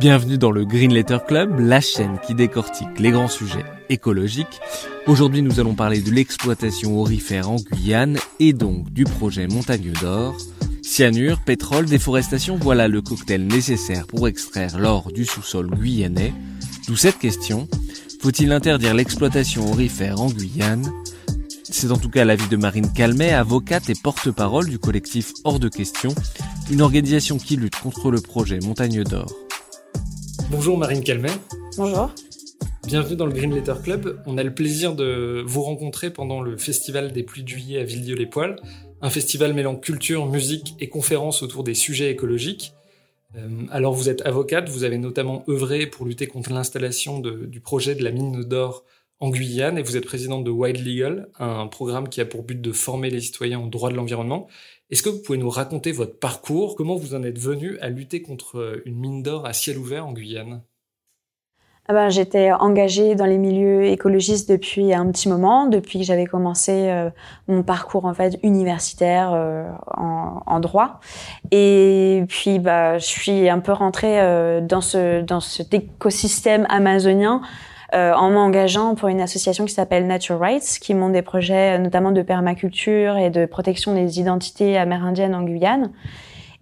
Bienvenue dans le Green Letter Club, la chaîne qui décortique les grands sujets écologiques. Aujourd'hui, nous allons parler de l'exploitation aurifère en Guyane et donc du projet Montagne d'Or. Cyanure, pétrole, déforestation, voilà le cocktail nécessaire pour extraire l'or du sous-sol guyanais. D'où cette question, faut-il interdire l'exploitation aurifère en Guyane? C'est en tout cas l'avis de Marine Calmet, avocate et porte-parole du collectif Hors de question, une organisation qui lutte contre le projet Montagne d'Or. Bonjour Marine Calmet. Bonjour. Bienvenue dans le Green Letter Club. On a le plaisir de vous rencontrer pendant le Festival des pluies de juillet à Villedieu-les-Poils, un festival mêlant culture, musique et conférences autour des sujets écologiques. Euh, alors vous êtes avocate, vous avez notamment œuvré pour lutter contre l'installation du projet de la mine d'or en Guyane et vous êtes présidente de Wild Legal, un programme qui a pour but de former les citoyens au droit de l'environnement. Est-ce que vous pouvez nous raconter votre parcours? Comment vous en êtes venu à lutter contre euh, une mine d'or à ciel ouvert en Guyane? Ah ben, J'étais engagée dans les milieux écologistes depuis un petit moment, depuis que j'avais commencé euh, mon parcours en fait universitaire euh, en, en, droit. Et puis bah, je suis un peu rentrée dans, ce, dans cet écosystème amazonien euh, en m'engageant pour une association qui s'appelle Nature Rights, qui monte des projets euh, notamment de permaculture et de protection des identités amérindiennes en Guyane.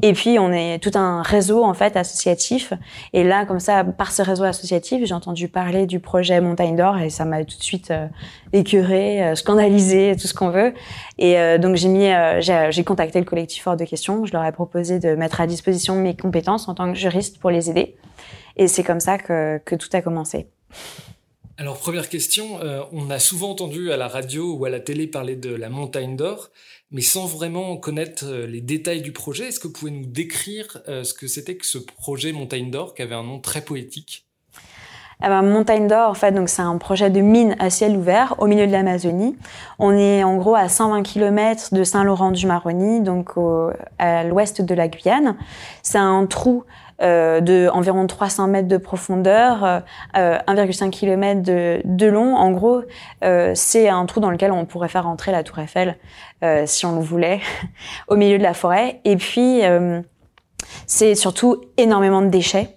Et puis on est tout un réseau en fait associatif. Et là, comme ça, par ce réseau associatif, j'ai entendu parler du projet Montagne d'Or et ça m'a tout de suite euh, écœuré, euh, scandalisé, tout ce qu'on veut. Et euh, donc j'ai mis, j'ai contacté le collectif hors de questions. Je leur ai proposé de mettre à disposition mes compétences en tant que juriste pour les aider. Et c'est comme ça que, que tout a commencé. Alors première question, euh, on a souvent entendu à la radio ou à la télé parler de la montagne d'or, mais sans vraiment connaître euh, les détails du projet. Est-ce que vous pouvez nous décrire euh, ce que c'était que ce projet montagne d'or qui avait un nom très poétique? Eh ben, Montagne d'Or, en fait, donc c'est un projet de mine à ciel ouvert au milieu de l'Amazonie. On est en gros à 120 km de Saint-Laurent-du-Maroni, donc à l'ouest de la Guyane. C'est un trou euh, de environ 300 mètres de profondeur, 1,5 euh, km de, long. En gros, euh, c'est un trou dans lequel on pourrait faire entrer la tour Eiffel, si on le voulait, au milieu de la forêt. Et puis, c'est surtout énormément de déchets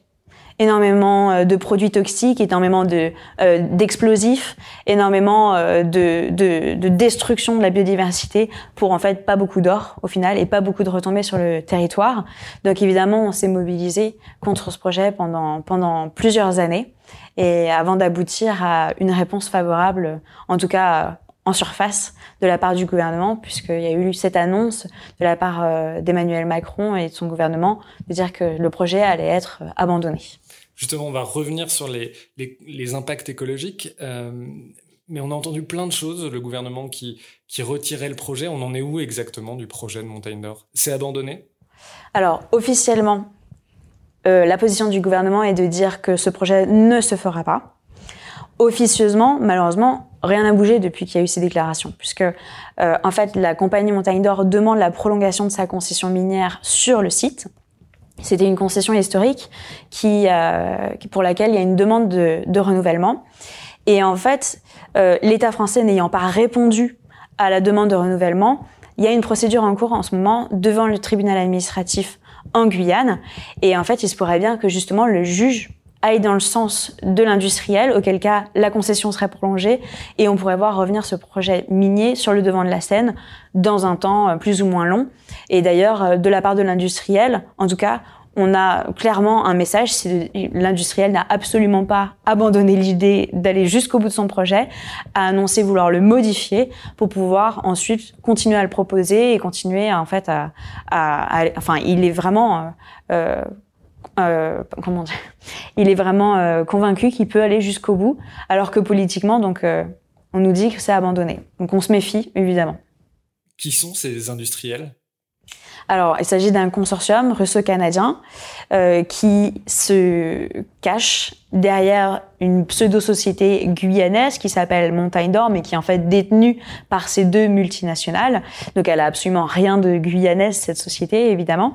énormément euh, de produits toxiques, énormément de euh, d'explosifs, énormément euh, de, de, de, destruction de la biodiversité pour en fait pas beaucoup d'or au final et pas beaucoup de retombées sur le territoire. Donc évidemment, on s'est mobilisé contre ce projet pendant pendant plusieurs années et avant d'aboutir à une réponse favorable, en tout cas en surface de la part du gouvernement, puisqu'il y a eu cette annonce de la part d'Emmanuel Macron et de son gouvernement de dire que le projet allait être abandonné. Justement, on va revenir sur les, impacts écologiques. Euh, mais on a entendu plein de choses, le gouvernement qui, qui retirait le projet. On en est où exactement du projet de Montagne d'Or? C'est abandonné? Alors, officiellement, euh, la position du gouvernement est de dire que ce projet ne se fera pas. Officieusement, malheureusement, rien n'a bougé depuis qu'il y a eu ces déclarations, puisque euh, en fait la compagnie Montagne d'Or demande la prolongation de sa concession minière sur le site. C'était une concession historique qui, euh, pour laquelle il y a une demande de, renouvellement. Et en fait, euh, l'État français n'ayant pas répondu à la demande de renouvellement, il y a une procédure en cours en ce moment devant le tribunal administratif en Guyane. Et en fait, il se pourrait bien que justement le juge aille dans le sens de l'industriel, auquel cas la concession serait prolongée et on pourrait voir revenir ce projet minier sur le devant de la scène dans un temps euh, plus ou moins long. Et d'ailleurs, euh, de la part de l'industriel, en tout cas, on a clairement un message, l'industriel n'a absolument pas abandonné l'idée d'aller jusqu'au bout de son projet, a annoncé vouloir le modifier pour pouvoir ensuite continuer à le proposer et continuer en fait à, enfin il est vraiment euh, euh, comment dire il est vraiment euh, convaincu qu'il peut aller jusqu'au bout, alors que politiquement donc on nous dit que c'est abandonné. Donc on se méfie évidemment. Qui sont ces industriels? Alors, il s'agit d'un consortium russo-canadien euh, qui se cache derrière une pseudo-société guyanaise qui s'appelle Montagne d'Or, mais qui est en fait détenue par ces deux multinationales. Donc elle a absolument rien de guyanaise, cette société, évidemment.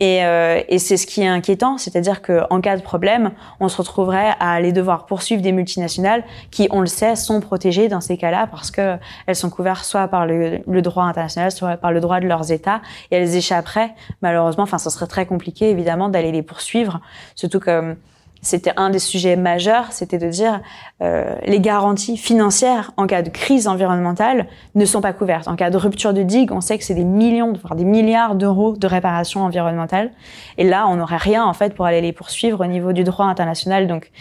Et, euh, et c'est ce qui est inquiétant, c'est-à-dire qu'en cas de problème, on se retrouverait à aller devoir poursuivre des multinationales qui, on le sait, sont protégées dans ces cas-là parce que elles sont couvertes soit par le, le, droit international, soit par le droit de leurs États, et elles échapperaient, malheureusement, enfin, ce serait très compliqué, évidemment, d'aller les poursuivre, surtout que c'était un des sujets majeurs, c'était de dire euh, les garanties financières en cas de crise environnementale ne sont pas couvertes. En cas de rupture de digue, on sait que c'est des millions, voire des milliards d'euros de réparation environnementale. Et là, on n'aurait rien en fait pour aller les poursuivre au niveau du droit international. Donc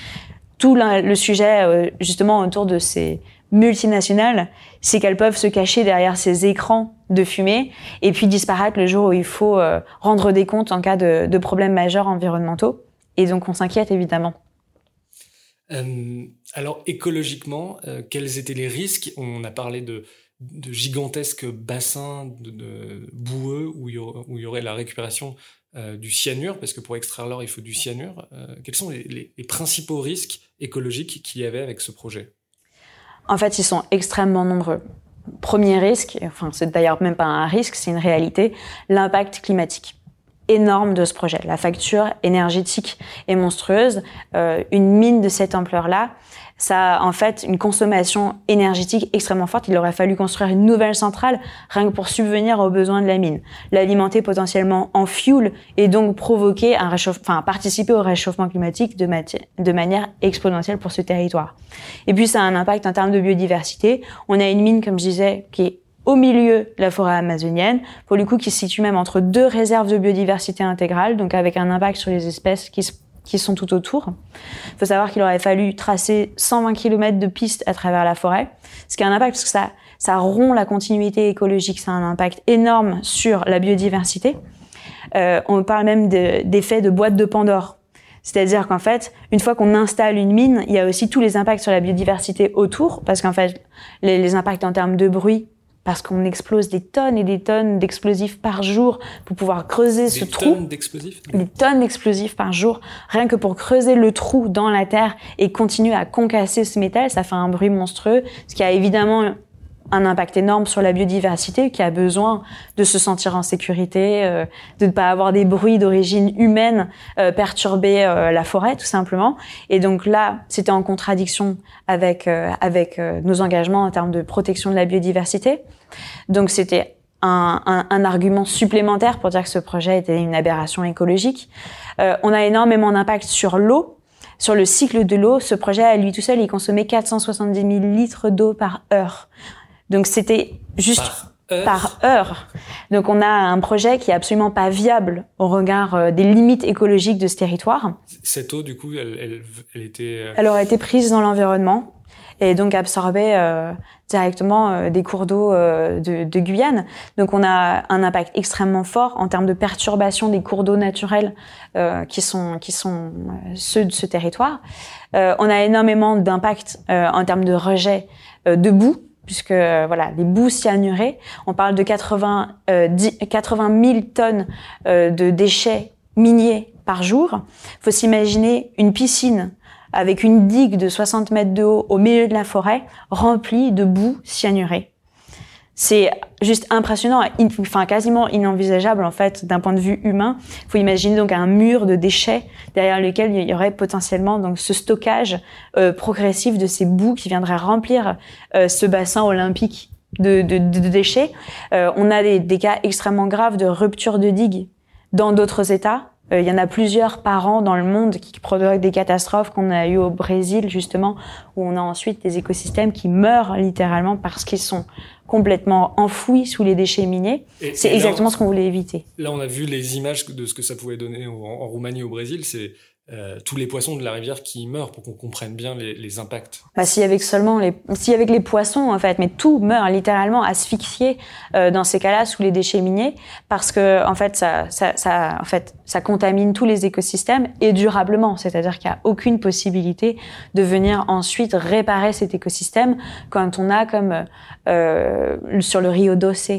tout le sujet euh, justement autour de ces multinationales, c'est qu'elles peuvent se cacher derrière ces écrans de fumée et puis disparaître le jour où il faut euh, rendre des comptes en cas de, de problèmes majeurs environnementaux. Et donc on s'inquiète évidemment. Euh, alors écologiquement, euh, quels étaient les risques? On a parlé de, de gigantesques bassins de, de boueux où il, y aurait, où il, y aurait, la récupération euh, du cyanure, parce que pour extraire l'or, il faut du cyanure. Quels sont les, les, les, principaux risques écologiques qu'il y avait avec ce projet? En fait, ils sont extrêmement nombreux. Premier risque, enfin c'est d'ailleurs même pas un risque, c'est une réalité, l'impact climatique énorme de ce projet. La facture énergétique est monstrueuse. Euh, une mine de cette ampleur-là, ça a en fait une consommation énergétique extrêmement forte. Il aurait fallu construire une nouvelle centrale rien que pour subvenir aux besoins de la mine, l'alimenter potentiellement en fuel et donc provoquer un réchauffement, enfin participer au réchauffement climatique de, de manière exponentielle pour ce territoire. Et puis ça a un impact en termes de biodiversité. On a une mine, comme je disais, qui est au milieu de la forêt amazonienne, pour le coup qui se situe même entre deux réserves de biodiversité intégrale, donc avec un impact sur les espèces qui, qui sont tout autour. Il faut savoir qu'il aurait fallu tracer 120 km de pistes à travers la forêt, ce qui a un impact parce que ça, ça rompt la continuité écologique, ça a un impact énorme sur la biodiversité. Euh, on parle même d'effet de, de boîte de Pandore. C'est-à-dire qu'en fait, une fois qu'on installe une mine, il y a aussi tous les impacts sur la biodiversité autour, parce qu'en fait, les, les impacts en termes de bruit, parce qu'on explose des tonnes et des tonnes d'explosifs par jour pour pouvoir creuser des ce trou. Tonnes d'explosifs des tonnes d'explosifs par jour, rien que pour creuser le trou dans la terre et continuer à concasser ce métal, ça fait un bruit monstrueux, ce qui a évidemment un impact énorme sur la biodiversité qui a besoin de se sentir en sécurité, euh, de ne pas avoir des bruits d'origine humaine euh, perturber euh, la forêt tout simplement. Et donc là, c'était en contradiction avec euh, avec euh, nos engagements en termes de protection de la biodiversité. Donc c'était un, un, un, argument supplémentaire pour dire que ce projet était une aberration écologique. Euh, on a énormément d'impact sur l'eau. Sur le cycle de l'eau, ce projet à lui tout seul, il consommait 470 000 litres d'eau par heure. Donc c'était juste par heure. par heure. Donc on a un projet qui est absolument pas viable au regard euh, des limites écologiques de ce territoire. Cette eau, du coup, elle, elle, elle était. euh, Elle aurait été prise dans l'environnement et donc absorbée euh, directement euh, des cours d'eau euh, de, de, Guyane. Donc on a un impact extrêmement fort en termes de perturbation des cours d'eau naturels euh, qui sont qui sont ceux de ce territoire. on a énormément d'impact en termes de rejet de boue puisque voilà les boues cyanurées, on parle de 80 euh, 10, 80 000 tonnes euh, de déchets miniers par jour. Faut s'imaginer une piscine avec une digue de 60 mètres de haut au milieu de la forêt remplie de boue cyanurée. C'est juste impressionnant, enfin quasiment inenvisageable en fait d'un point de vue humain. Il faut imaginer donc un mur de déchets derrière lequel il y aurait potentiellement donc ce stockage euh, progressif de ces boues qui viendraient remplir euh, ce bassin olympique de, déchets. Euh, on a des, des, cas extrêmement graves de rupture de digues dans d'autres États. Euh, il y en a plusieurs par an dans le monde qui provoquent des catastrophes qu'on a eu au Brésil justement, où on a ensuite des écosystèmes qui meurent littéralement parce qu'ils sont complètement enfouis sous les déchets miniers. C'est exactement ce qu'on voulait éviter. Là, on a vu les images de ce que ça pouvait donner en, en Roumanie, au Brésil. C'est euh, tous les poissons de la rivière qui meurent pour qu'on comprenne bien les, les impacts. Bah, si avec seulement les, si avec les poissons en fait, mais tout meurt littéralement asphyxié euh, dans ces cas-là sous les déchets miniers parce que en fait ça, ça, ça, en fait, ça contamine tous les écosystèmes et durablement, c'est-à-dire qu'il n'y a aucune possibilité de venir ensuite réparer cet écosystème quand on a comme euh, sur le Rio Doce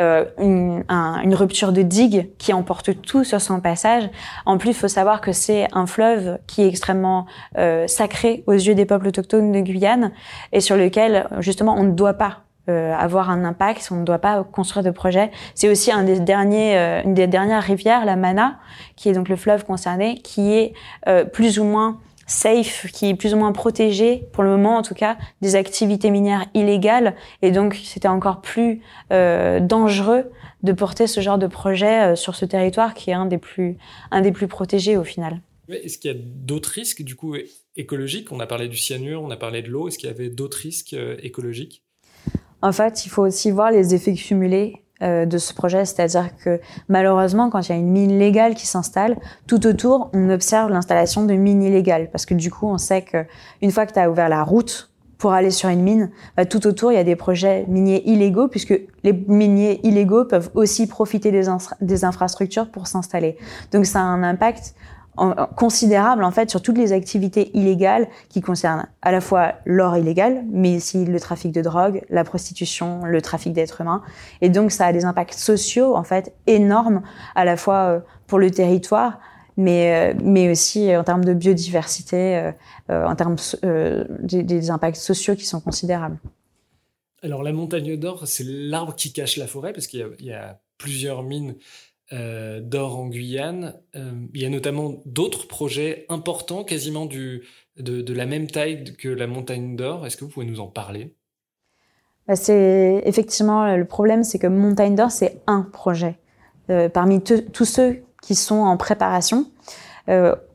euh, une, une, rupture de digue qui emporte tout sur son passage. En plus, il faut savoir que c'est un fleuve qui est extrêmement euh, sacré aux yeux des peuples autochtones de Guyane et sur lequel, justement, on ne doit pas euh, avoir un impact, on ne doit pas construire de projet. C'est aussi un des derniers, euh, une des dernières rivières, la Mana, qui est donc le fleuve concerné, qui est euh, plus ou moins safe, qui est plus ou moins protégé, pour le moment en tout cas, des activités minières illégales. Et donc, c'était encore plus dangereux de porter ce genre de projet sur ce territoire qui est un des plus, un des plus protégés au final. Est-ce qu'il y a d'autres risques du coup écologiques? On a parlé du cyanure, on a parlé de l'eau. Est-ce qu'il y avait d'autres risques écologiques? En fait, il faut aussi voir les effets cumulés euh, de ce projet, c'est-à-dire que malheureusement, quand il y a une mine légale qui s'installe, tout autour, on observe l'installation de mines illégales, parce que du coup, on sait que une fois que tu as ouvert la route pour aller sur une mine, bah, tout autour, il y a des projets miniers illégaux, puisque les miniers illégaux peuvent aussi profiter des, des infrastructures pour s'installer. Donc ça a un impact considérable en fait sur toutes les activités illégales qui concernent à la fois l'or illégal, mais aussi le trafic de drogue, la prostitution, le trafic d'êtres humains. Et donc ça a des impacts sociaux en fait énormes à la fois euh, pour le territoire, mais euh, mais aussi en termes de biodiversité, euh, en termes des, impacts sociaux qui sont considérables. Alors la montagne d'or, c'est l'arbre qui cache la forêt parce qu'il y, a plusieurs mines euh, d'or en Guyane. Euh, il y a notamment d'autres projets importants, quasiment de, la même taille que la montagne d'or. Est-ce que vous pouvez nous en parler? Bah, C'est effectivement le problème, c'est que montagne d'or, c'est un projet euh, parmi tous ceux qui sont en préparation.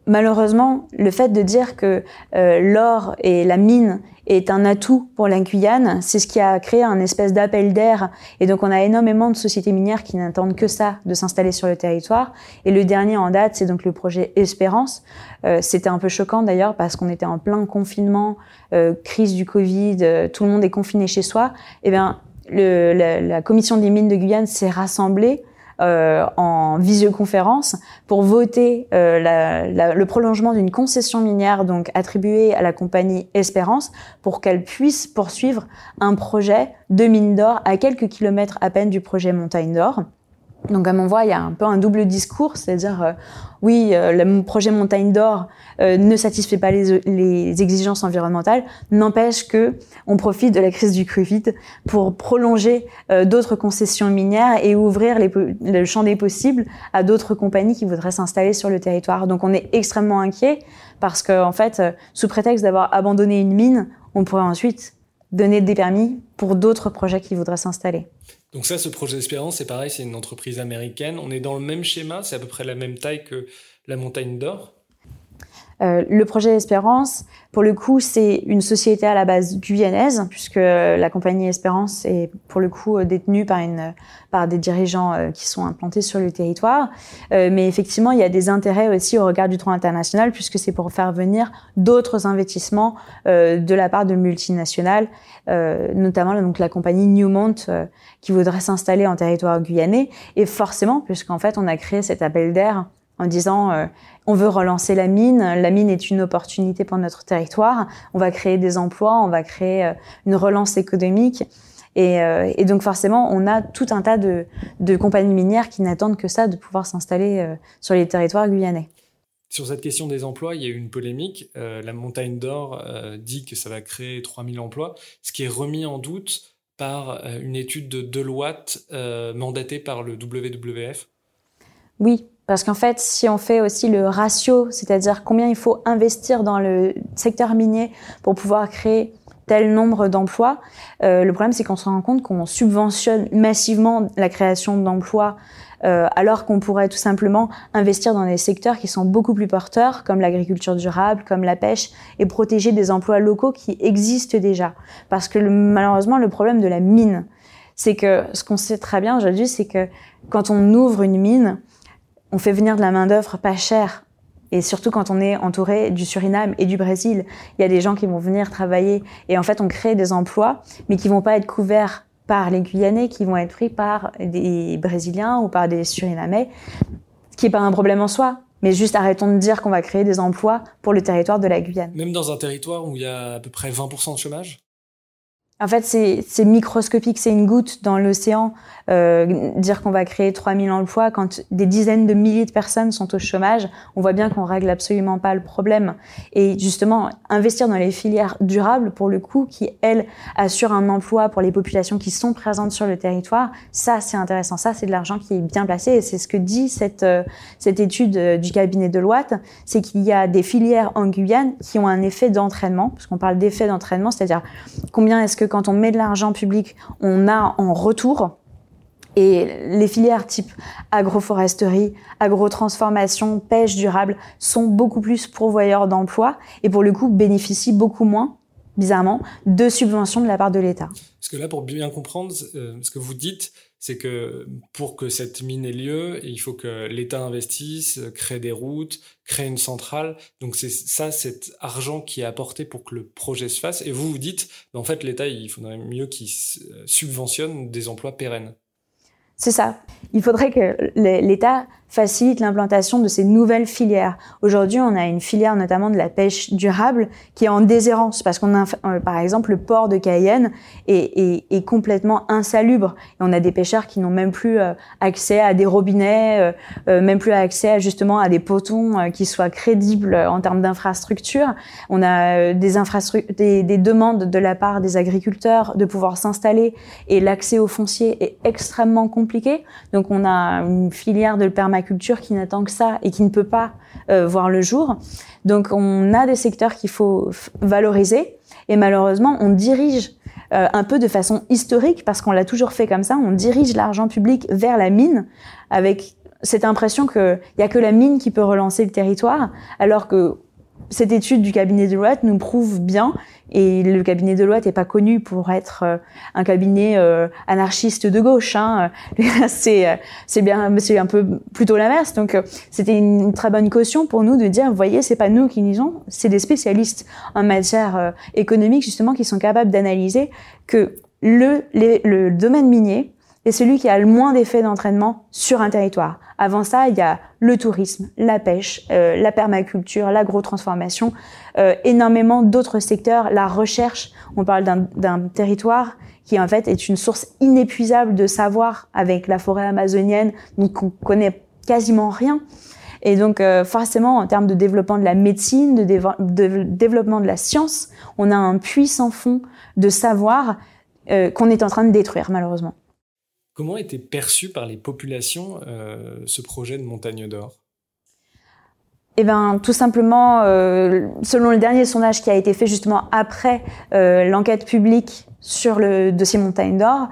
Malheureusement, le fait de dire que l'or et la mine est un atout pour la Guyane. C'est ce qui a créé un espèce d'appel d'air. Et donc, on a énormément de sociétés minières qui n'attendent que ça, de s'installer sur le territoire. Et le dernier en date, c'est donc le projet Espérance. Euh, C'était un peu choquant d'ailleurs parce qu'on était en plein confinement, euh, crise du Covid, euh, tout le monde est confiné chez soi. Eh bien, le, la commission des mines de Guyane s'est rassemblée euh, en visioconférence pour voter euh, la, la, le prolongement d'une concession minière donc attribuée à la compagnie Espérance pour qu'elle puisse poursuivre un projet de mine d'or à quelques kilomètres à peine du projet Montagne d'Or. Donc à mon voix, il y a un peu un double discours, c'est-à-dire euh, oui, euh, le projet Montagne d'Or euh, ne satisfait pas les, exigences environnementales, n'empêche que on profite de la crise du Covid pour prolonger d'autres concessions minières et ouvrir le champ des possibles à d'autres compagnies qui voudraient s'installer sur le territoire. Donc on est extrêmement inquiet parce que en fait, sous prétexte d'avoir abandonné une mine, on pourrait ensuite donner des permis pour d'autres projets qui voudraient s'installer. Donc ça, ce projet d'espérance, c'est pareil, c'est une entreprise américaine. On est dans le même schéma, c'est à peu près la même taille que la montagne d'or. Euh, le projet Espérance, pour le coup, c'est une société à la base guyanaise, puisque la compagnie Espérance est pour le coup détenue par, une, par des dirigeants euh, qui sont implantés sur le territoire. Euh, mais effectivement, il y a des intérêts aussi au regard du droit international, puisque c'est pour faire venir d'autres investissements de la part de multinationales, notamment donc, la compagnie Newmont qui voudrait s'installer en territoire guyanais. Et forcément, puisqu'en fait, on a créé cet appel d'air en disant euh, on veut relancer la mine, la mine est une opportunité pour notre territoire, on va créer des emplois, on va créer euh, une relance économique. Et, euh, et, donc forcément, on a tout un tas de, de compagnies minières qui n'attendent que ça, de pouvoir s'installer sur les territoires guyanais. Sur cette question des emplois, il y a eu une polémique. la montagne d'or dit que ça va créer 3000 emplois, ce qui est remis en doute par une étude de Deloitte mandatée par le WWF. Oui, parce qu'en fait, si on fait aussi le ratio, c'est-à-dire combien il faut investir dans le secteur minier pour pouvoir créer tel nombre d'emplois, euh, le problème c'est qu'on se rend compte qu'on subventionne massivement la création d'emplois euh, alors qu'on pourrait tout simplement investir dans des secteurs qui sont beaucoup plus porteurs, comme l'agriculture durable, comme la pêche, et protéger des emplois locaux qui existent déjà. Parce que malheureusement, le problème de la mine, c'est que ce qu'on sait très bien aujourd'hui, c'est que quand on ouvre une mine, on fait venir de la main-d'œuvre pas chère. Et surtout quand on est entouré du Suriname et du Brésil, il y a des gens qui vont venir travailler et en fait on crée des emplois, mais qui vont pas être couverts par les Guyanais, qui vont être pris par des Brésiliens ou par des Surinamais, ce qui est pas un problème en soi. Mais juste arrêtons de dire qu'on va créer des emplois pour le territoire de la Guyane. Même dans un territoire où il y a à peu près 20% de chômage? En fait, c'est microscopique, c'est une goutte dans l'océan. Euh, dire qu'on va créer 3000 emplois quand des dizaines de milliers de personnes sont au chômage, on voit bien qu'on règle absolument pas le problème. Et justement, investir dans les filières durables, pour le coup, qui, elles, assurent un emploi pour les populations qui sont présentes sur le territoire, ça, c'est intéressant. Ça, c'est de l'argent qui est bien placé. Et c'est ce que dit cette, euh, cette étude euh, du cabinet de Deloitte, c'est qu'il y a des filières en Guyane qui ont un effet d'entraînement, parce qu'on parle d'effet d'entraînement, c'est-à-dire combien est-ce que quand on met de l'argent public, on a en retour. Et les filières type agroforesterie, agrotransformation, pêche durable sont beaucoup plus pourvoyeurs d'emplois et pour le coup bénéficient beaucoup moins, bizarrement, de subventions de la part de l'État. Parce que là, pour bien comprendre euh, ce que vous dites, c'est que pour que cette mine ait lieu, il faut que l'État investisse, crée des routes, crée une centrale. Donc c'est ça, cet argent qui est apporté pour que le projet se fasse. Et vous vous dites, ben, en fait, l'État, il faudrait mieux qu'il subventionne des emplois pérennes. C'est ça. Il faudrait que l'État facilite l'implantation de ces nouvelles filières. Aujourd'hui, on a une filière notamment de la pêche durable qui est en déshérence parce qu'on a, euh, par exemple, le port de Cayenne est, est, complètement insalubre. Et on a des pêcheurs qui n'ont même plus euh, accès à des robinets, euh, même plus accès justement à des potons qui soient crédibles en termes d'infrastructures. On a des, infrastructures, des, des demandes de la part des agriculteurs de pouvoir s'installer et l'accès au foncier est extrêmement compliqué. Donc on a une filière de permanence culture qui n'attend que ça et qui ne peut pas euh, voir le jour. Donc on a des secteurs qu'il faut valoriser et malheureusement on dirige euh, un peu de façon historique parce qu'on l'a toujours fait comme ça, on dirige l'argent public vers la mine avec cette impression qu'il n'y a que la mine qui peut relancer le territoire alors que cette étude du cabinet de Deloitte nous prouve bien, et le cabinet de Deloitte n'est pas connu pour être euh, un cabinet euh, anarchiste de gauche. Hein. c'est euh, c'est bien, c'est un peu plutôt l'inverse. Donc c'était une très bonne caution pour nous de dire, vous voyez, c'est pas nous qui disons, c'est des spécialistes en matière économique justement qui sont capables d'analyser que le, le domaine minier est celui qui a le moins d'effets d'entraînement sur un territoire. Avant ça, il y a le tourisme, la pêche, euh, la permaculture, l'agrotransformation, euh, énormément d'autres secteurs, la recherche. On parle d'un territoire qui en fait est une source inépuisable de savoir avec la forêt amazonienne, donc on connaît quasiment rien. Et donc euh, forcément, en termes de développement de la médecine, de, développement de la science, on a un puissant fond de savoir qu'on est en train de détruire malheureusement. Comment était perçu par les populations euh, ce projet de Montagne d'Or? Eh ben, tout simplement, euh, selon le dernier sondage qui a été fait justement après euh, l'enquête publique sur le dossier Montagne d'Or,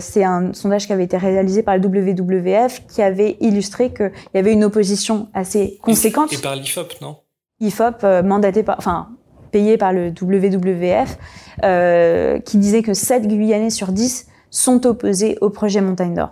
c'est un sondage qui avait été réalisé par le WWF qui avait illustré qu'il y avait une opposition assez conséquente. Et, par l'IFOP, non? IFOP, mandaté par, enfin, payé par le WWF, qui disait que 7 Guyanais sur 10 sont opposés au projet Montagne d'Or.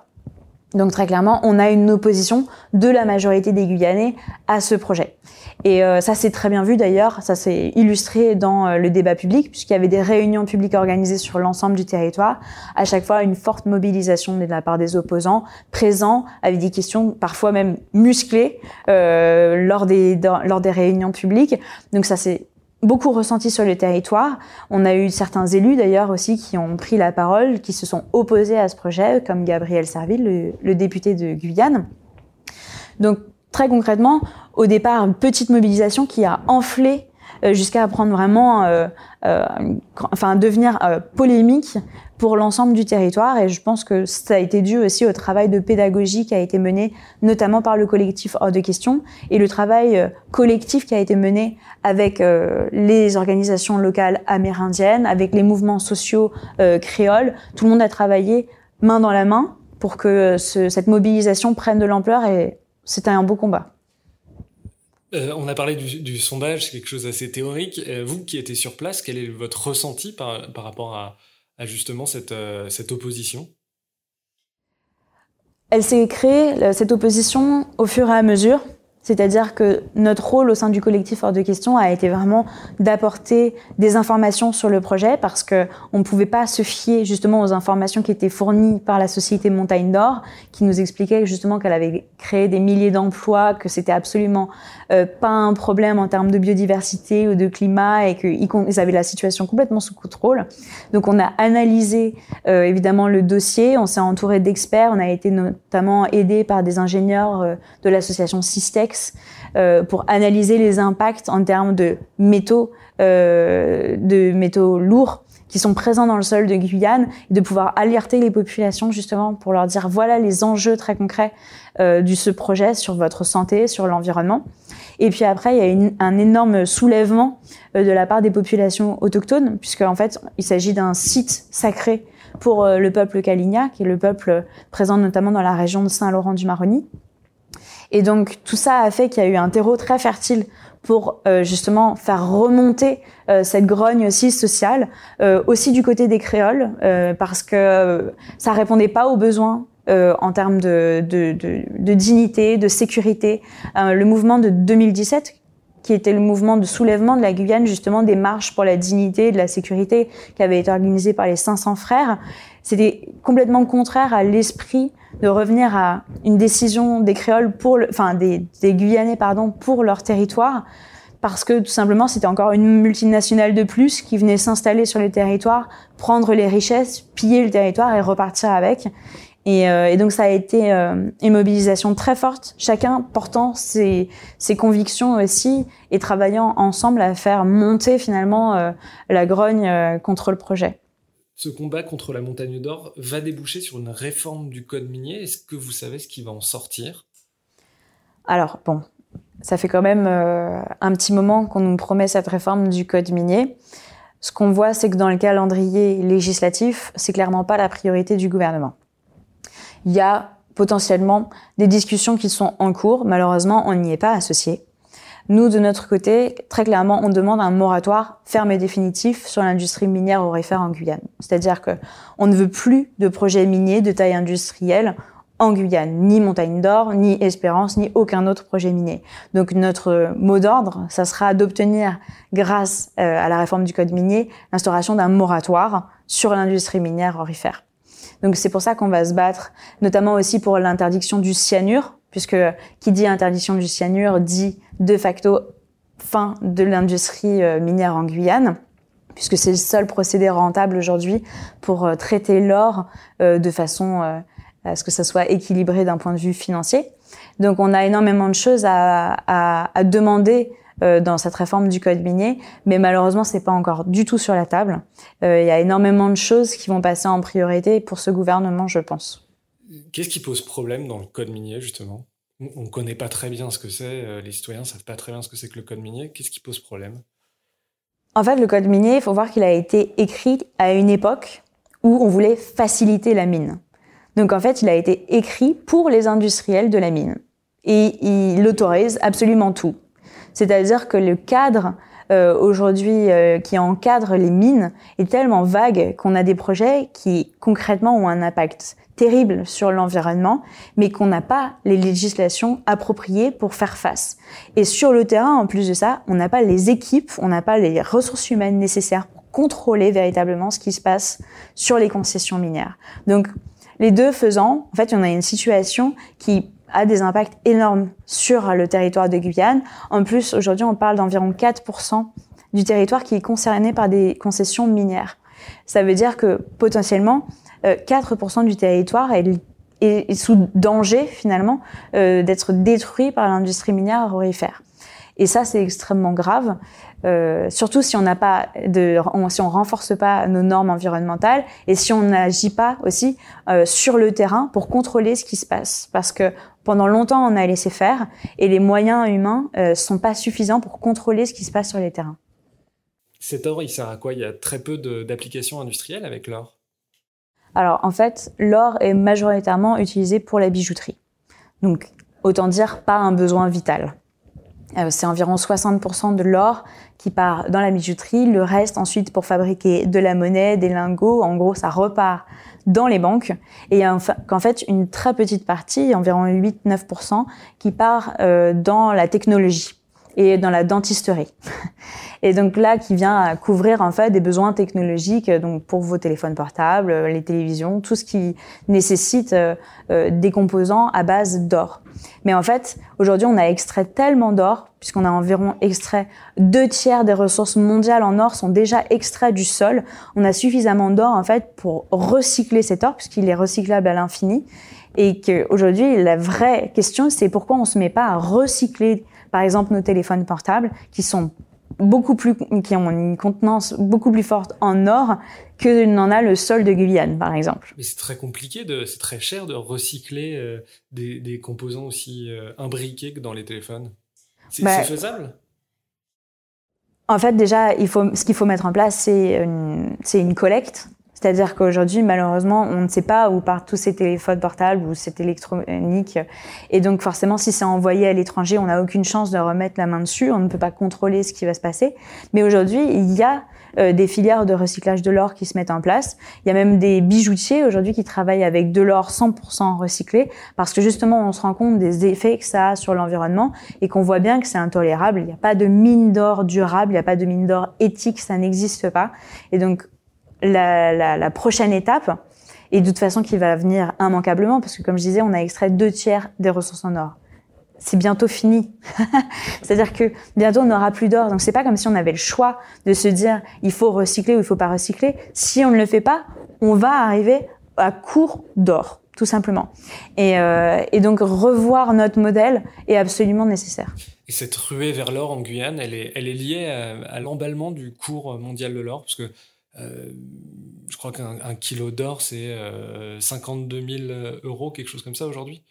Donc très clairement, on a une opposition de la majorité des Guyanais à ce projet. Et euh, ça s'est très bien vu d'ailleurs, ça s'est illustré dans euh, le débat public, puisqu'il y avait des réunions publiques organisées sur l'ensemble du territoire. À chaque fois, une forte mobilisation de la part des opposants, présents, avec des questions parfois même musclées euh, lors, des, lors des réunions publiques. Donc ça s'est beaucoup ressenti sur le territoire. On a eu certains élus d'ailleurs aussi qui ont pris la parole, qui se sont opposés à ce projet, comme Gabriel Serville, le, député de Guyane. Donc très concrètement, au départ, une petite mobilisation qui a enflé jusqu'à prendre vraiment, euh, euh, enfin devenir polémique pour l'ensemble du territoire. Et je pense que ça a été dû aussi au travail de pédagogie qui a été mené notamment par le collectif Hors de Question et le travail collectif qui a été mené avec les organisations locales amérindiennes, avec les mouvements sociaux créoles. Tout le monde a travaillé main dans la main pour que cette mobilisation prenne de l'ampleur et c'était un beau combat. Euh, on a parlé du, sondage, c'est quelque chose d'assez théorique. Euh, vous qui étiez sur place, quel est votre ressenti par, rapport à, justement euh, cette, opposition? Elle s'est créée, cette opposition, au fur et à mesure. C'est-à-dire que notre rôle au sein du collectif hors de question a été vraiment d'apporter des informations sur le projet parce que on ne pouvait pas se fier justement aux informations qui étaient fournies par la société Montagne d'Or, qui nous expliquait justement qu'elle avait créé des milliers d'emplois, que c'était absolument euh, pas un problème en termes de biodiversité ou de climat et qu'ils avaient la situation complètement sous contrôle. Donc on a analysé euh, évidemment le dossier, on s'est entouré d'experts, on a été notamment aidé par des ingénieurs euh, de l'association Euh, pour analyser les impacts en termes de métaux, euh, de métaux lourds qui sont présents dans le sol de Guyane et de pouvoir alerter les populations justement pour leur dire voilà les enjeux très concrets euh, de ce projet sur votre santé, sur l'environnement. Et puis après, il y a une, un énorme soulèvement de la part des populations autochtones, puisque en fait, il s'agit d'un site sacré pour le peuple Kaligna, qui est le peuple présent notamment dans la région de Saint-Laurent-du-Maroni. Et donc tout ça a fait qu'il y a eu un terreau très fertile pour euh, justement faire remonter euh, cette grogne aussi sociale, euh, aussi du côté des créoles, parce que ça répondait pas aux besoins en termes de, de, de, de, dignité, de sécurité. le mouvement de 2017 qui était le mouvement de soulèvement de la Guyane, justement des marches pour la dignité et de la sécurité qui avait été organisé par les 500 frères. C'était complètement contraire à l'esprit de revenir à une décision des créoles pour le, enfin des, des Guyanais pardon pour leur territoire parce que tout simplement c'était encore une multinationale de plus qui venait s'installer sur le territoire, prendre les richesses, piller le territoire et repartir avec. Et, euh, et, donc ça a été euh, une mobilisation très forte, chacun portant ses, ses, convictions aussi et travaillant ensemble à faire monter finalement euh, la grogne euh, contre le projet. Ce combat contre la montagne d'or va déboucher sur une réforme du code minier. Est-ce que vous savez ce qui va en sortir? Alors bon, ça fait quand même euh, un petit moment qu'on nous promet cette réforme du code minier. Ce qu'on voit, c'est que dans le calendrier législatif, c'est clairement pas la priorité du gouvernement il y a potentiellement des discussions qui sont en cours. Malheureusement, on n'y est pas associé. Nous, de notre côté, très clairement, on demande un moratoire ferme et définitif sur l'industrie minière aurifère en Guyane. C'est-à-dire que on ne veut plus de projets miniers de taille industrielle en Guyane, ni Montagne d'Or, ni Espérance, ni aucun autre projet minier. Donc notre mot d'ordre, ça sera d'obtenir, grâce euh, à la réforme du code minier, l'instauration d'un moratoire sur l'industrie minière aurifère. Donc c'est pour ça qu'on va se battre, notamment aussi pour l'interdiction du cyanure, puisque qui dit interdiction du cyanure dit de facto fin de l'industrie euh, minière en Guyane puisque c'est le seul procédé rentable aujourd'hui pour euh, traiter l'or euh, de façon à ce que ça soit équilibré d'un point de vue financier. Donc on a énormément de choses à, à, à demander dans cette réforme du code minier, mais malheureusement c'est pas encore du tout sur la table. Il y a énormément de choses qui vont passer en priorité pour ce gouvernement, je pense. Qu'est-ce qui pose problème dans le code minier justement? On ne connaît pas très bien ce que c'est, euh, les citoyens savent pas très bien ce que c'est que le code minier. Qu'est-ce qui pose problème? En fait, le code minier, il faut voir qu'il a été écrit à une époque où on voulait faciliter la mine. Donc en fait, il a été écrit pour les industriels de la mine. Et il autorise absolument tout. C'est-à-dire que le cadre euh, aujourd'hui euh, qui encadre les mines est tellement vague qu'on a des projets qui concrètement ont un impact terrible sur l'environnement, mais qu'on n'a pas les législations appropriées pour faire face. Et sur le terrain, en plus de ça, on n'a pas les équipes, on n'a pas les ressources humaines nécessaires pour contrôler véritablement ce qui se passe sur les concessions minières. Donc, les deux faisant, en fait, on a une situation qui a des impacts énormes sur le territoire de Guyane. En plus, aujourd'hui, on parle d'environ 4% du territoire qui est concerné par des concessions minières. Ça veut dire que potentiellement, 4% euh, du territoire est, est, sous danger finalement euh, d'être détruit par l'industrie minière aurifère. Et ça, c'est extrêmement grave, euh, surtout si on n'a pas de, on, si on renforce pas nos normes environnementales et si on n'agit pas aussi euh, sur le terrain pour contrôler ce qui se passe, parce que pendant longtemps on a laissé faire et les moyens humains euh, sont pas suffisants pour contrôler ce qui se passe sur les terrains. Cet or, il sert à quoi? Il y a très peu d'applications industrielles avec l'or. Alors en fait, l'or est majoritairement utilisé pour la bijouterie. Donc autant dire pas un besoin vital. Euh, c'est environ 60% de l'or qui part dans la bijouterie, le reste ensuite pour fabriquer de la monnaie, des lingots. En gros, ça repart dans les banques. Et qu'en fait, une très petite partie, environ 8-9%, qui part euh, dans la technologie et dans la dentisterie. Et donc là, qui vient couvrir en fait des besoins technologiques, donc pour vos téléphones portables, les télévisions, tout ce qui nécessite euh, euh, des composants à base d'or. Mais en fait, aujourd'hui, on a extrait tellement d'or, puisqu'on a environ extrait deux tiers des ressources mondiales en or sont déjà extraits du sol. On a suffisamment d'or en fait pour recycler cet or, puisqu'il est recyclable à l'infini. Et qu'aujourd'hui, la vraie question, c'est pourquoi on se met pas à recycler, par exemple, nos téléphones portables, qui sont beaucoup plus, qui ont une contenance beaucoup plus forte en or que n'en a le sol de Guyane, par exemple. Mais c'est très compliqué, de, c'est très cher de recycler euh, des, des, composants aussi euh, imbriqués que dans les téléphones. C'est, bah, faisable? En fait, déjà, il faut, ce qu'il faut mettre en place, c'est une, c'est une collecte c'est-à-dire qu'aujourd'hui, malheureusement, on ne sait pas où partent tous ces téléphones portables ou cette électronique. Et donc, forcément, si c'est envoyé à l'étranger, on n'a aucune chance de remettre la main dessus. On ne peut pas contrôler ce qui va se passer. Mais aujourd'hui, il y a euh, des filières de recyclage de l'or qui se mettent en place. Il y a même des bijoutiers aujourd'hui qui travaillent avec de l'or 100% recyclé parce que justement, on se rend compte des effets que ça a sur l'environnement et qu'on voit bien que c'est intolérable. Il n'y a pas de mine d'or durable, il n'y a pas de mine d'or éthique, ça n'existe pas. Et donc, la, la, la, prochaine étape, et de toute façon qui va venir immanquablement, parce que comme je disais, on a extrait deux tiers des ressources en or. C'est bientôt fini. C'est-à-dire que bientôt on n'aura plus d'or. Donc c'est pas comme si on avait le choix de se dire il faut recycler ou il faut pas recycler. Si on ne le fait pas, on va arriver à court d'or, tout simplement. Et, euh, et donc revoir notre modèle est absolument nécessaire. Et cette ruée vers l'or en Guyane, elle est, elle est liée à, à l'emballement du cours mondial de l'or, parce que euh, je crois qu'un kilo d'or, c'est 52 euh, 000 euros, quelque chose comme ça aujourd'hui.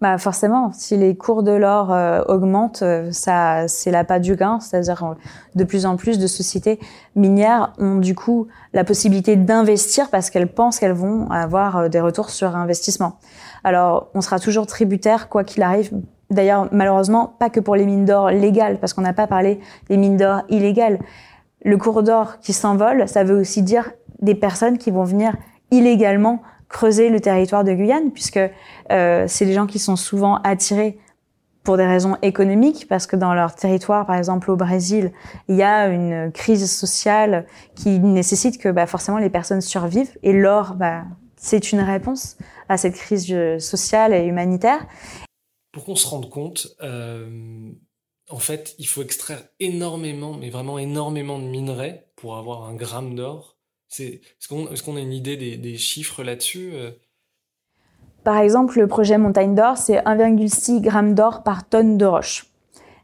Bah forcément, si les cours de l'or euh, augmentent, ça c'est la pas du gain, c'est-à-dire de plus en plus de sociétés minières ont du coup la possibilité d'investir parce qu'elles pensent qu'elles vont avoir des retours sur investissement. Alors, on sera toujours tributaire quoi qu'il arrive. D'ailleurs, malheureusement, pas que pour les mines d'or légales parce qu'on n'a pas parlé des mines d'or illégales le cours d'or qui s'envole, ça veut aussi dire des personnes qui vont venir illégalement creuser le territoire de Guyane, puisque euh, c'est des gens qui sont souvent attirés pour des raisons économiques, parce que dans leur territoire, par exemple au Brésil, il y a une crise sociale qui nécessite que bah, forcément les personnes survivent, et l'or, bah, c'est une réponse à cette crise sociale et humanitaire. Pour qu'on se rende compte, euh, en fait, il faut extraire énormément, mais vraiment énormément de minerais pour avoir un gramme d'or. Est-ce qu'on a une idée des, chiffres là-dessus euh? Par exemple, le projet Montagne d'Or, c'est 1,6 g d'or par tonne de roche.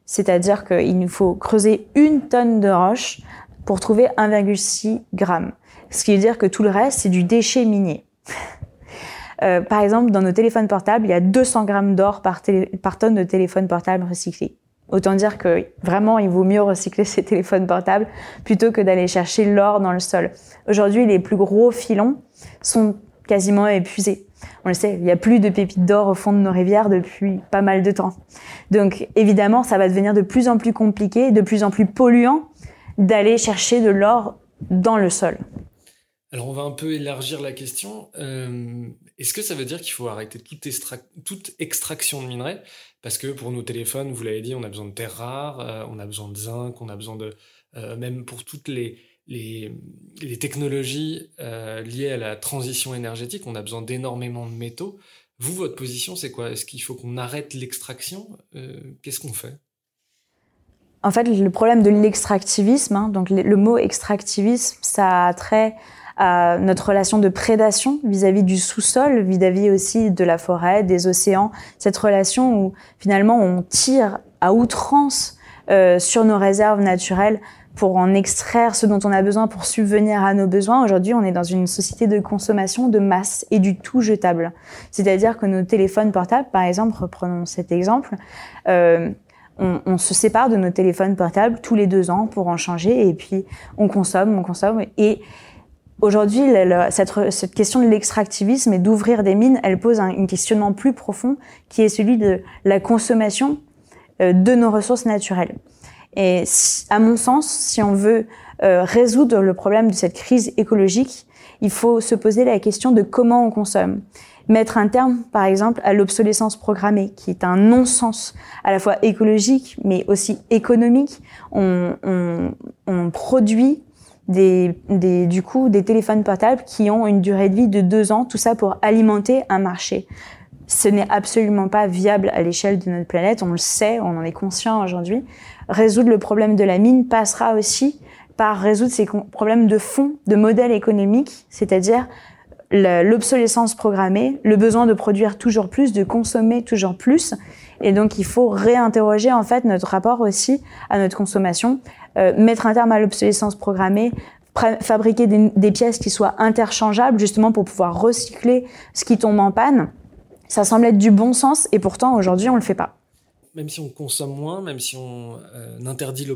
C'est-à-dire qu'il nous faut creuser une tonne de roche pour trouver 1,6 g. Ce qui veut dire que tout le reste, c'est du déchet minier. Euh, par exemple, dans nos téléphones portables, il y a 200 grammes d'or par, par tonne de téléphone portable recyclé. Autant dire que vraiment, il vaut mieux recycler ses téléphones portables plutôt que d'aller chercher l'or dans le sol. Aujourd'hui, les plus gros filons sont quasiment épuisés. On le sait, il n'y a plus de pépites d'or au fond de nos rivières depuis pas mal de temps. Donc évidemment, ça va devenir de plus en plus compliqué, de plus en plus polluant d'aller chercher de l'or dans le sol. Alors on va un peu élargir la question. Euh, est-ce que ça veut dire qu'il faut arrêter toute, extraction de minerais? Parce que pour nos téléphones, vous l'avez dit, on a besoin de terres rares, euh, on a besoin de zinc, on a besoin de... Euh, même pour toutes les, technologies liées à la transition énergétique, on a besoin d'énormément de métaux. Vous, votre position, c'est quoi? Est-ce qu'il faut qu'on arrête l'extraction? Qu'est-ce qu'on fait? En fait, le problème de l'extractivisme, hein, donc le mot extractivisme, ça a trait à notre relation de prédation vis-à-vis du sous-sol, vis-à-vis aussi de la forêt, des océans, cette relation où finalement on tire à outrance euh, sur nos réserves naturelles pour en extraire ce dont on a besoin pour subvenir à nos besoins. Aujourd'hui, on est dans une société de consommation de masse et du tout jetable. C'est-à-dire que nos téléphones portables, par exemple, reprenons cet exemple, euh, on, on, se sépare de nos téléphones portables tous les deux ans pour en changer et puis on consomme, on consomme et Aujourd'hui, cette, question de l'extractivisme et d'ouvrir des mines, elle pose un, questionnement plus profond qui est celui de la consommation de nos ressources naturelles. Et à mon sens, si on veut résoudre le problème de cette crise écologique, il faut se poser la question de comment on consomme mettre un terme, par exemple, à l'obsolescence programmée, qui est un non-sens à la fois écologique, mais aussi économique. On, on, on produit des, des, du coup des téléphones portables qui ont une durée de vie de deux ans, tout ça pour alimenter un marché. Ce n'est absolument pas viable à l'échelle de notre planète, on le sait, on en est conscient aujourd'hui. Résoudre le problème de la mine passera aussi par résoudre ces problèmes de fond, de modèle économique, c'est-à-dire l'obsolescence programmée, le besoin de produire toujours plus, de consommer toujours plus. Et donc, il faut réinterroger en fait notre rapport aussi à notre consommation, mettre un terme à l'obsolescence programmée, fabriquer des, pièces qui soient interchangeables justement pour pouvoir recycler ce qui tombe en panne. Ça semble être du bon sens et pourtant aujourd'hui on le fait pas. Même si on consomme moins, même si on euh, interdit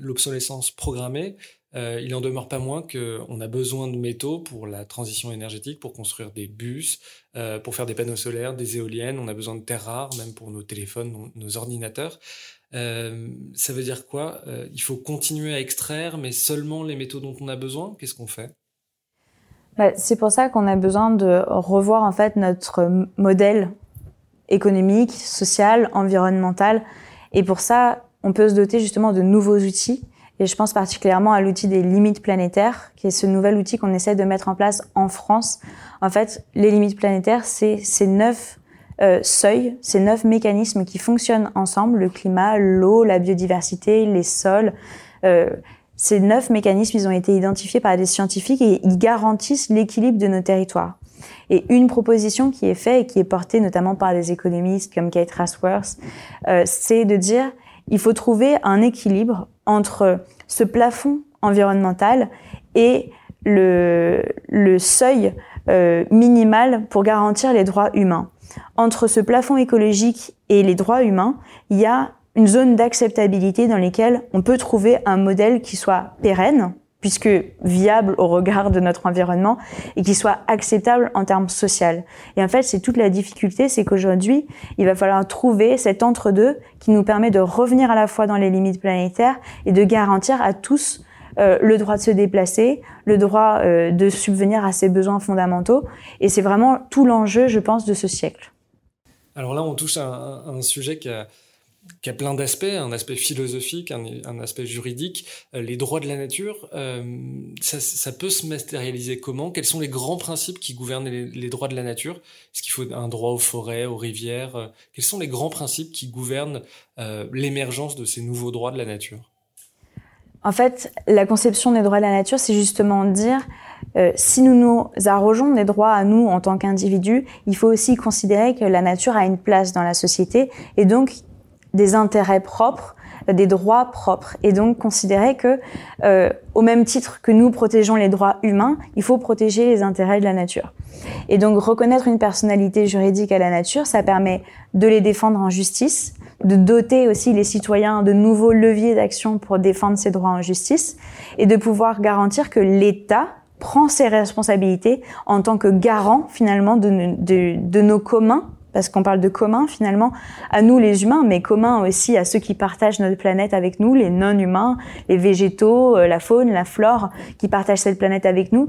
l'obsolescence programmée, euh, il en demeure pas moins qu'on a besoin de métaux pour la transition énergétique, pour construire des bus, euh, pour faire des panneaux solaires, des éoliennes. On a besoin de terres rares, même pour nos téléphones, nos, ordinateurs. Euh, ça veut dire quoi? Il faut continuer à extraire, mais seulement les métaux dont on a besoin? Qu'est-ce qu'on fait? Bah, C'est pour ça qu'on a besoin de revoir en fait notre modèle économique, social, environnemental. Et pour ça, on peut se doter justement de nouveaux outils et je pense particulièrement à l'outil des limites planétaires, qui est ce nouvel outil qu'on essaie de mettre en place en France. En fait, les limites planétaires, c'est ces neuf euh, seuils, ces neuf mécanismes qui fonctionnent ensemble, le climat, l'eau, la biodiversité, les sols. Euh, ces neuf mécanismes, ils ont été identifiés par des scientifiques et ils garantissent l'équilibre de nos territoires. Et une proposition qui est faite et qui est portée notamment par des économistes comme Kate Rathworth, euh, c'est de dire il faut trouver un équilibre entre ce plafond environnemental et le, le seuil euh, minimal pour garantir les droits humains. Entre ce plafond écologique et les droits humains, il y a une zone d'acceptabilité dans laquelle on peut trouver un modèle qui soit pérenne, puisque viable au regard de notre environnement et qui soit acceptable en termes social. Et en fait, c'est toute la difficulté, c'est qu'aujourd'hui, il va falloir trouver cet entre-deux qui nous permet de revenir à la fois dans les limites planétaires et de garantir à tous euh, le droit de se déplacer, le droit euh, de subvenir à ses besoins fondamentaux. Et c'est vraiment tout l'enjeu, je pense, de ce siècle. Alors là, on touche à un, sujet qui a plein d'aspects, un aspect philosophique, un, aspect juridique. Euh, les droits de la nature, ça, peut se matérialiser comment? Quels sont les grands principes qui gouvernent les, droits de la nature? Est-ce qu'il faut un droit aux forêts, aux rivières? Quels sont les grands principes qui gouvernent l'émergence de ces nouveaux droits de la nature? En fait, la conception des droits de la nature, c'est justement dire si nous nous arrogeons des droits à nous en tant qu'individus, il faut aussi considérer que la nature a une place dans la société et donc des intérêts propres, des droits propres, et donc considérer que, euh, au même titre que nous protégeons les droits humains, il faut protéger les intérêts de la nature. Et donc reconnaître une personnalité juridique à la nature, ça permet de les défendre en justice, de doter aussi les citoyens de nouveaux leviers d'action pour défendre ces droits en justice, et de pouvoir garantir que l'État prend ses responsabilités en tant que garant finalement de, de, de nos communs parce qu'on parle de commun finalement à nous les humains, mais commun aussi à ceux qui partagent notre planète avec nous, les non-humains, les végétaux, euh, la faune, la flore, qui partagent cette planète avec nous,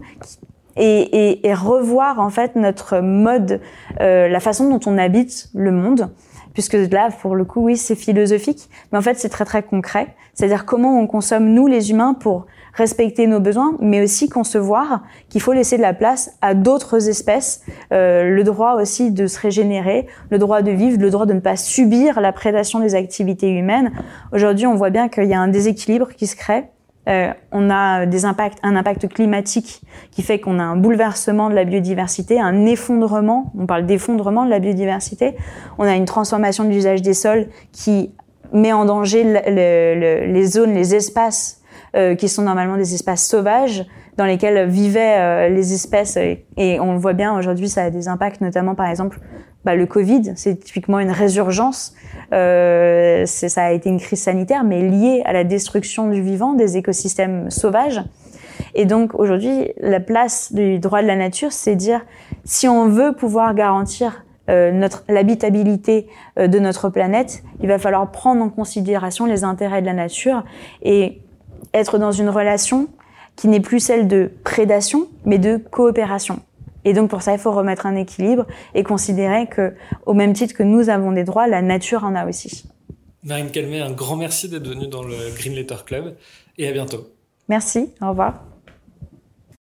et, et, et revoir en fait notre mode, euh, la façon dont on habite le monde, puisque là pour le coup oui c'est philosophique, mais en fait c'est très très concret, c'est-à-dire comment on consomme nous les humains pour respecter nos besoins, mais aussi concevoir qu'il faut laisser de la place à d'autres espèces, euh, le droit aussi de se régénérer, le droit de vivre, le droit de ne pas subir la prédation des activités humaines. Aujourd'hui, on voit bien qu'il y a un déséquilibre qui se crée. Euh, on a des impacts, un impact climatique qui fait qu'on a un bouleversement de la biodiversité, un effondrement. On parle d'effondrement de la biodiversité. On a une transformation de l'usage des sols qui met en danger les zones, les espaces euh, qui sont normalement des espaces sauvages dans lesquels vivaient euh, les espèces. Et, on le voit bien aujourd'hui, ça a des impacts, notamment par exemple bah, le Covid, c'est typiquement une résurgence. Euh, ça a été une crise sanitaire, mais liée à la destruction du vivant, des écosystèmes sauvages. Et donc aujourd'hui, la place du droit de la nature, c'est dire si on veut pouvoir garantir notre l'habitabilité de notre planète, il va falloir prendre en considération les intérêts de la nature et être dans une relation qui n'est plus celle de prédation, mais de coopération. Et donc pour ça, il faut remettre un équilibre et considérer que, au même titre que nous avons des droits, la nature en a aussi. Marine Calmet, un grand merci d'être venue dans le Green Letter Club et à bientôt. Merci, au revoir.